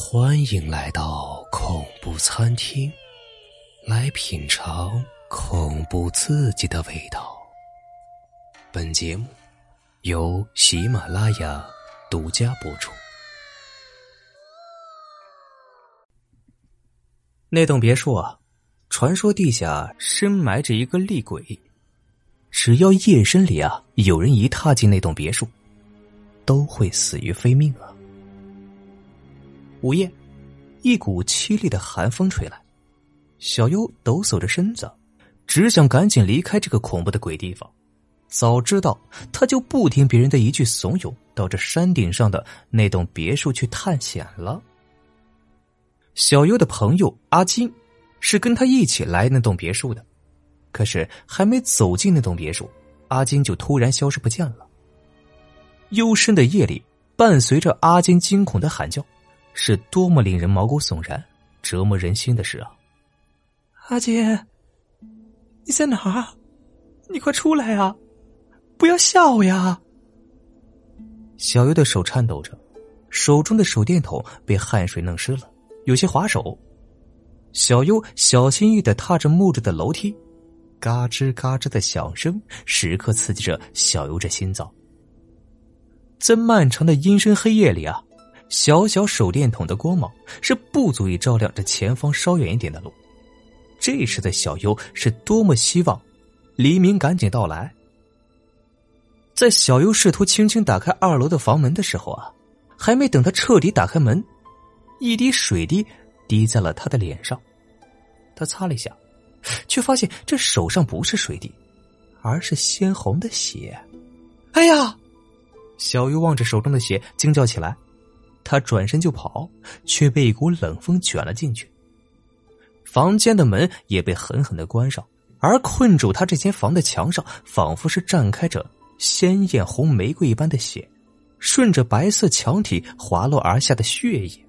欢迎来到恐怖餐厅，来品尝恐怖刺激的味道。本节目由喜马拉雅独家播出。那栋别墅啊，传说地下深埋着一个厉鬼，只要夜深里啊，有人一踏进那栋别墅，都会死于非命啊。午夜，一股凄厉的寒风吹来，小优抖擞着身子，只想赶紧离开这个恐怖的鬼地方。早知道，他就不听别人的一句怂恿，到这山顶上的那栋别墅去探险了。小优的朋友阿金是跟他一起来那栋别墅的，可是还没走进那栋别墅，阿金就突然消失不见了。幽深的夜里，伴随着阿金惊恐的喊叫。是多么令人毛骨悚然、折磨人心的事啊！阿杰，你在哪儿？你快出来啊！不要吓我呀！小优的手颤抖着，手中的手电筒被汗水弄湿了，有些滑手。小优小心翼翼的踏着木质的楼梯，嘎吱嘎吱的响声时刻刺激着小优这心脏。在漫长的阴深黑夜里啊！小小手电筒的光芒是不足以照亮这前方稍远一点的路。这时的小优是多么希望黎明赶紧到来。在小优试图轻轻打开二楼的房门的时候啊，还没等他彻底打开门，一滴水滴滴在了他的脸上。他擦了一下，却发现这手上不是水滴，而是鲜红的血。哎呀！小优望着手中的血，惊叫起来。他转身就跑，却被一股冷风卷了进去。房间的门也被狠狠的关上，而困住他这间房的墙上，仿佛是绽开着鲜艳红玫瑰一般的血，顺着白色墙体滑落而下的血液。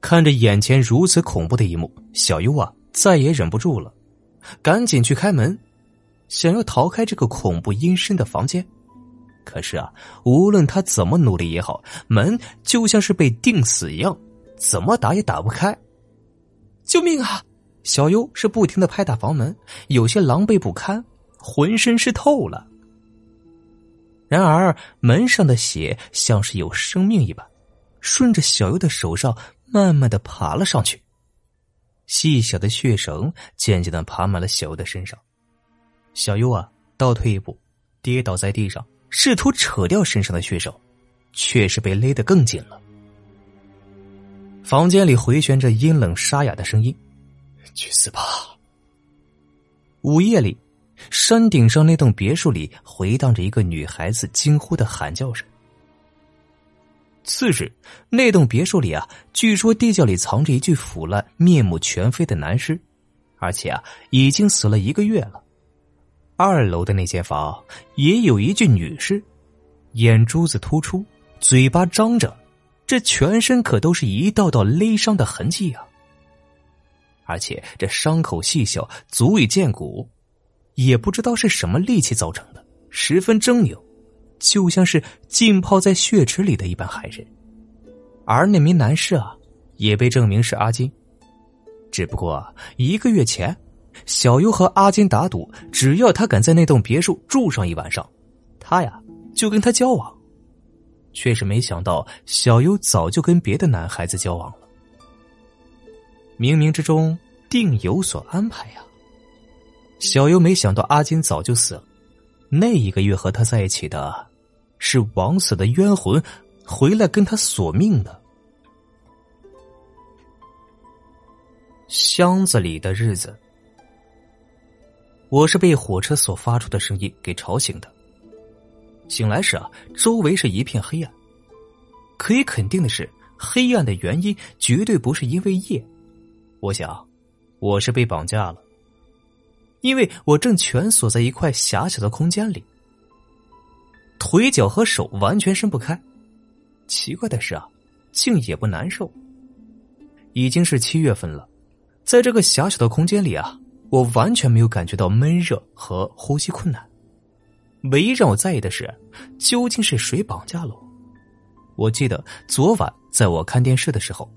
看着眼前如此恐怖的一幕，小优啊再也忍不住了，赶紧去开门，想要逃开这个恐怖阴森的房间。可是啊，无论他怎么努力也好，门就像是被钉死一样，怎么打也打不开。救命啊！小优是不停的拍打房门，有些狼狈不堪，浑身湿透了。然而门上的血像是有生命一般，顺着小优的手上慢慢的爬了上去。细小的血绳渐渐的爬满了小优的身上，小优啊，倒退一步，跌倒在地上。试图扯掉身上的血手，却是被勒得更紧了。房间里回旋着阴冷沙哑的声音：“去死吧！”午夜里，山顶上那栋别墅里回荡着一个女孩子惊呼的喊叫声。次日，那栋别墅里啊，据说地窖里藏着一具腐烂、面目全非的男尸，而且啊，已经死了一个月了。二楼的那间房也有一具女尸，眼珠子突出，嘴巴张着，这全身可都是一道道勒伤的痕迹啊！而且这伤口细小，足以见骨，也不知道是什么利器造成的，十分狰狞，就像是浸泡在血池里的一般骇人。而那名男士啊，也被证明是阿金，只不过一个月前。小优和阿金打赌，只要他敢在那栋别墅住上一晚上，他呀就跟他交往。却是没想到，小优早就跟别的男孩子交往了。冥冥之中定有所安排呀。小优没想到阿金早就死了，那一个月和他在一起的，是枉死的冤魂回来跟他索命的。箱子里的日子。我是被火车所发出的声音给吵醒的。醒来时啊，周围是一片黑暗。可以肯定的是，黑暗的原因绝对不是因为夜。我想，我是被绑架了，因为我正蜷缩在一块狭小的空间里，腿脚和手完全伸不开。奇怪的是啊，竟也不难受。已经是七月份了，在这个狭小的空间里啊。我完全没有感觉到闷热和呼吸困难，唯一让我在意的是，究竟是谁绑架了我？我记得昨晚在我看电视的时候，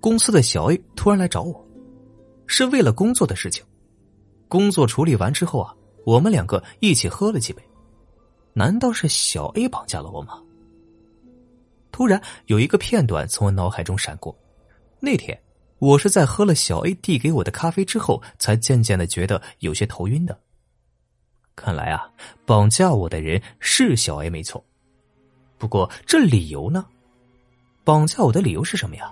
公司的小 A 突然来找我，是为了工作的事情。工作处理完之后啊，我们两个一起喝了几杯。难道是小 A 绑架了我吗？突然有一个片段从我脑海中闪过。那天我是在喝了小 A 递给我的咖啡之后，才渐渐的觉得有些头晕的。看来啊，绑架我的人是小 A 没错。不过这理由呢？绑架我的理由是什么呀？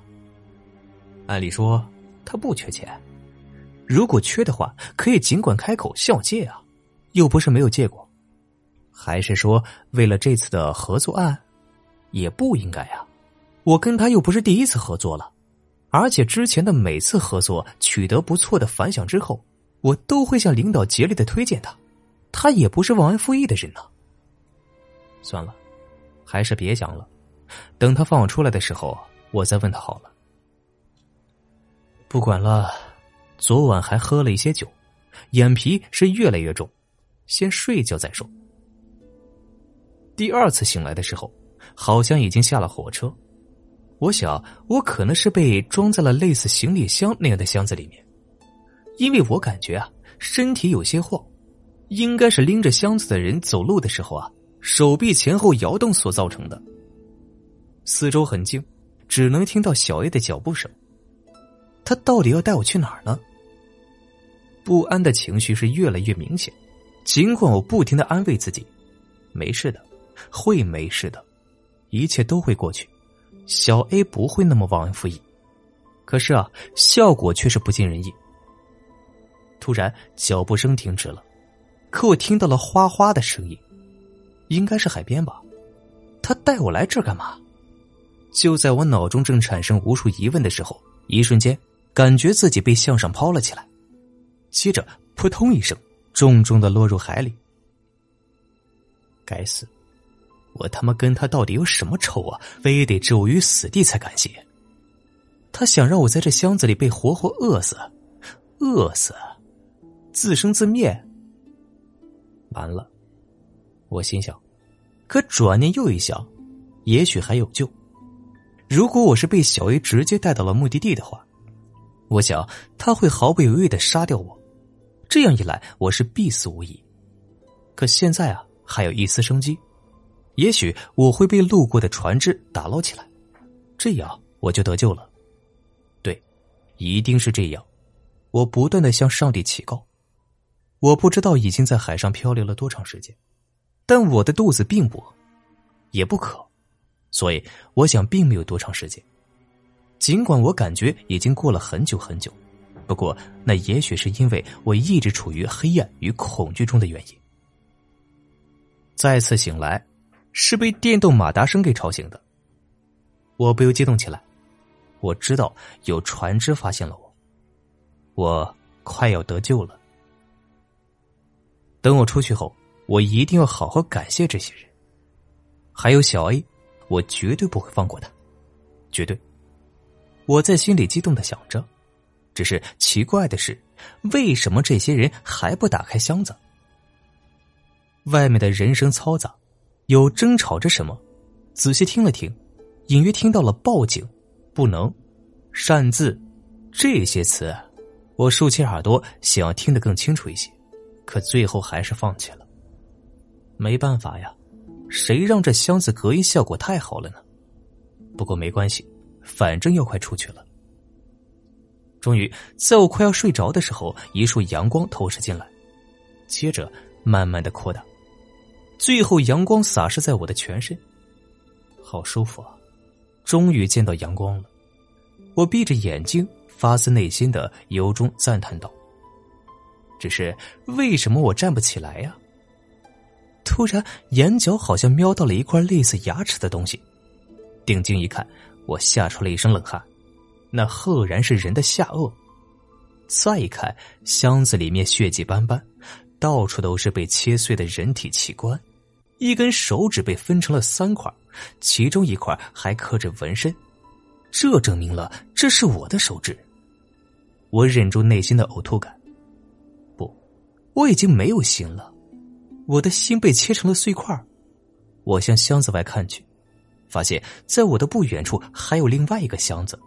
按理说他不缺钱，如果缺的话，可以尽管开口向我借啊，又不是没有借过。还是说为了这次的合作案，也不应该啊！我跟他又不是第一次合作了，而且之前的每次合作取得不错的反响之后，我都会向领导竭力的推荐他。他也不是忘恩负义的人呢。算了，还是别讲了。等他放我出来的时候，我再问他好了。不管了，昨晚还喝了一些酒，眼皮是越来越重，先睡觉再说。第二次醒来的时候，好像已经下了火车。我想，我可能是被装在了类似行李箱那样的箱子里面，因为我感觉啊，身体有些晃，应该是拎着箱子的人走路的时候啊，手臂前后摇动所造成的。四周很静，只能听到小 A 的脚步声。他到底要带我去哪儿呢？不安的情绪是越来越明显，尽管我不停的安慰自己，没事的。会没事的，一切都会过去。小 A 不会那么忘恩负义，可是啊，效果却是不尽人意。突然，脚步声停止了，可我听到了哗哗的声音，应该是海边吧？他带我来这儿干嘛？就在我脑中正产生无数疑问的时候，一瞬间感觉自己被向上抛了起来，接着扑通一声，重重的落入海里。该死！我他妈跟他到底有什么仇啊？非得置我于死地才甘心？他想让我在这箱子里被活活饿死，饿死，自生自灭。完了，我心想，可转念又一想，也许还有救。如果我是被小 A 直接带到了目的地的话，我想他会毫不犹豫的杀掉我。这样一来，我是必死无疑。可现在啊，还有一丝生机。也许我会被路过的船只打捞起来，这样我就得救了。对，一定是这样。我不断的向上帝祈告。我不知道已经在海上漂流了多长时间，但我的肚子并不饿，也不渴，所以我想并没有多长时间。尽管我感觉已经过了很久很久，不过那也许是因为我一直处于黑暗与恐惧中的原因。再次醒来。是被电动马达声给吵醒的，我不由激动起来。我知道有船只发现了我，我快要得救了。等我出去后，我一定要好好感谢这些人，还有小 A，我绝对不会放过他，绝对。我在心里激动的想着，只是奇怪的是，为什么这些人还不打开箱子？外面的人声嘈杂。有争吵着什么？仔细听了听，隐约听到了“报警”“不能”“擅自”这些词。我竖起耳朵，想要听得更清楚一些，可最后还是放弃了。没办法呀，谁让这箱子隔音效果太好了呢？不过没关系，反正要快出去了。终于，在我快要睡着的时候，一束阳光透射进来，接着慢慢的扩大。最后，阳光洒射在我的全身，好舒服啊！终于见到阳光了。我闭着眼睛，发自内心的由衷赞叹道：“只是为什么我站不起来呀？”突然，眼角好像瞄到了一块类似牙齿的东西，定睛一看，我吓出了一身冷汗。那赫然是人的下颚。再一看，箱子里面血迹斑斑，到处都是被切碎的人体器官。一根手指被分成了三块，其中一块还刻着纹身，这证明了这是我的手指。我忍住内心的呕吐感，不，我已经没有心了，我的心被切成了碎块。我向箱子外看去，发现在我的不远处还有另外一个箱子，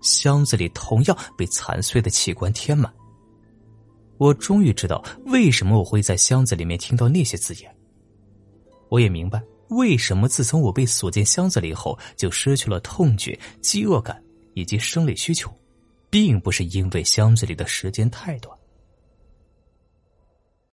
箱子里同样被残碎的器官填满。我终于知道为什么我会在箱子里面听到那些字眼。我也明白为什么自从我被锁进箱子里后，就失去了痛觉、饥饿感以及生理需求，并不是因为箱子里的时间太短。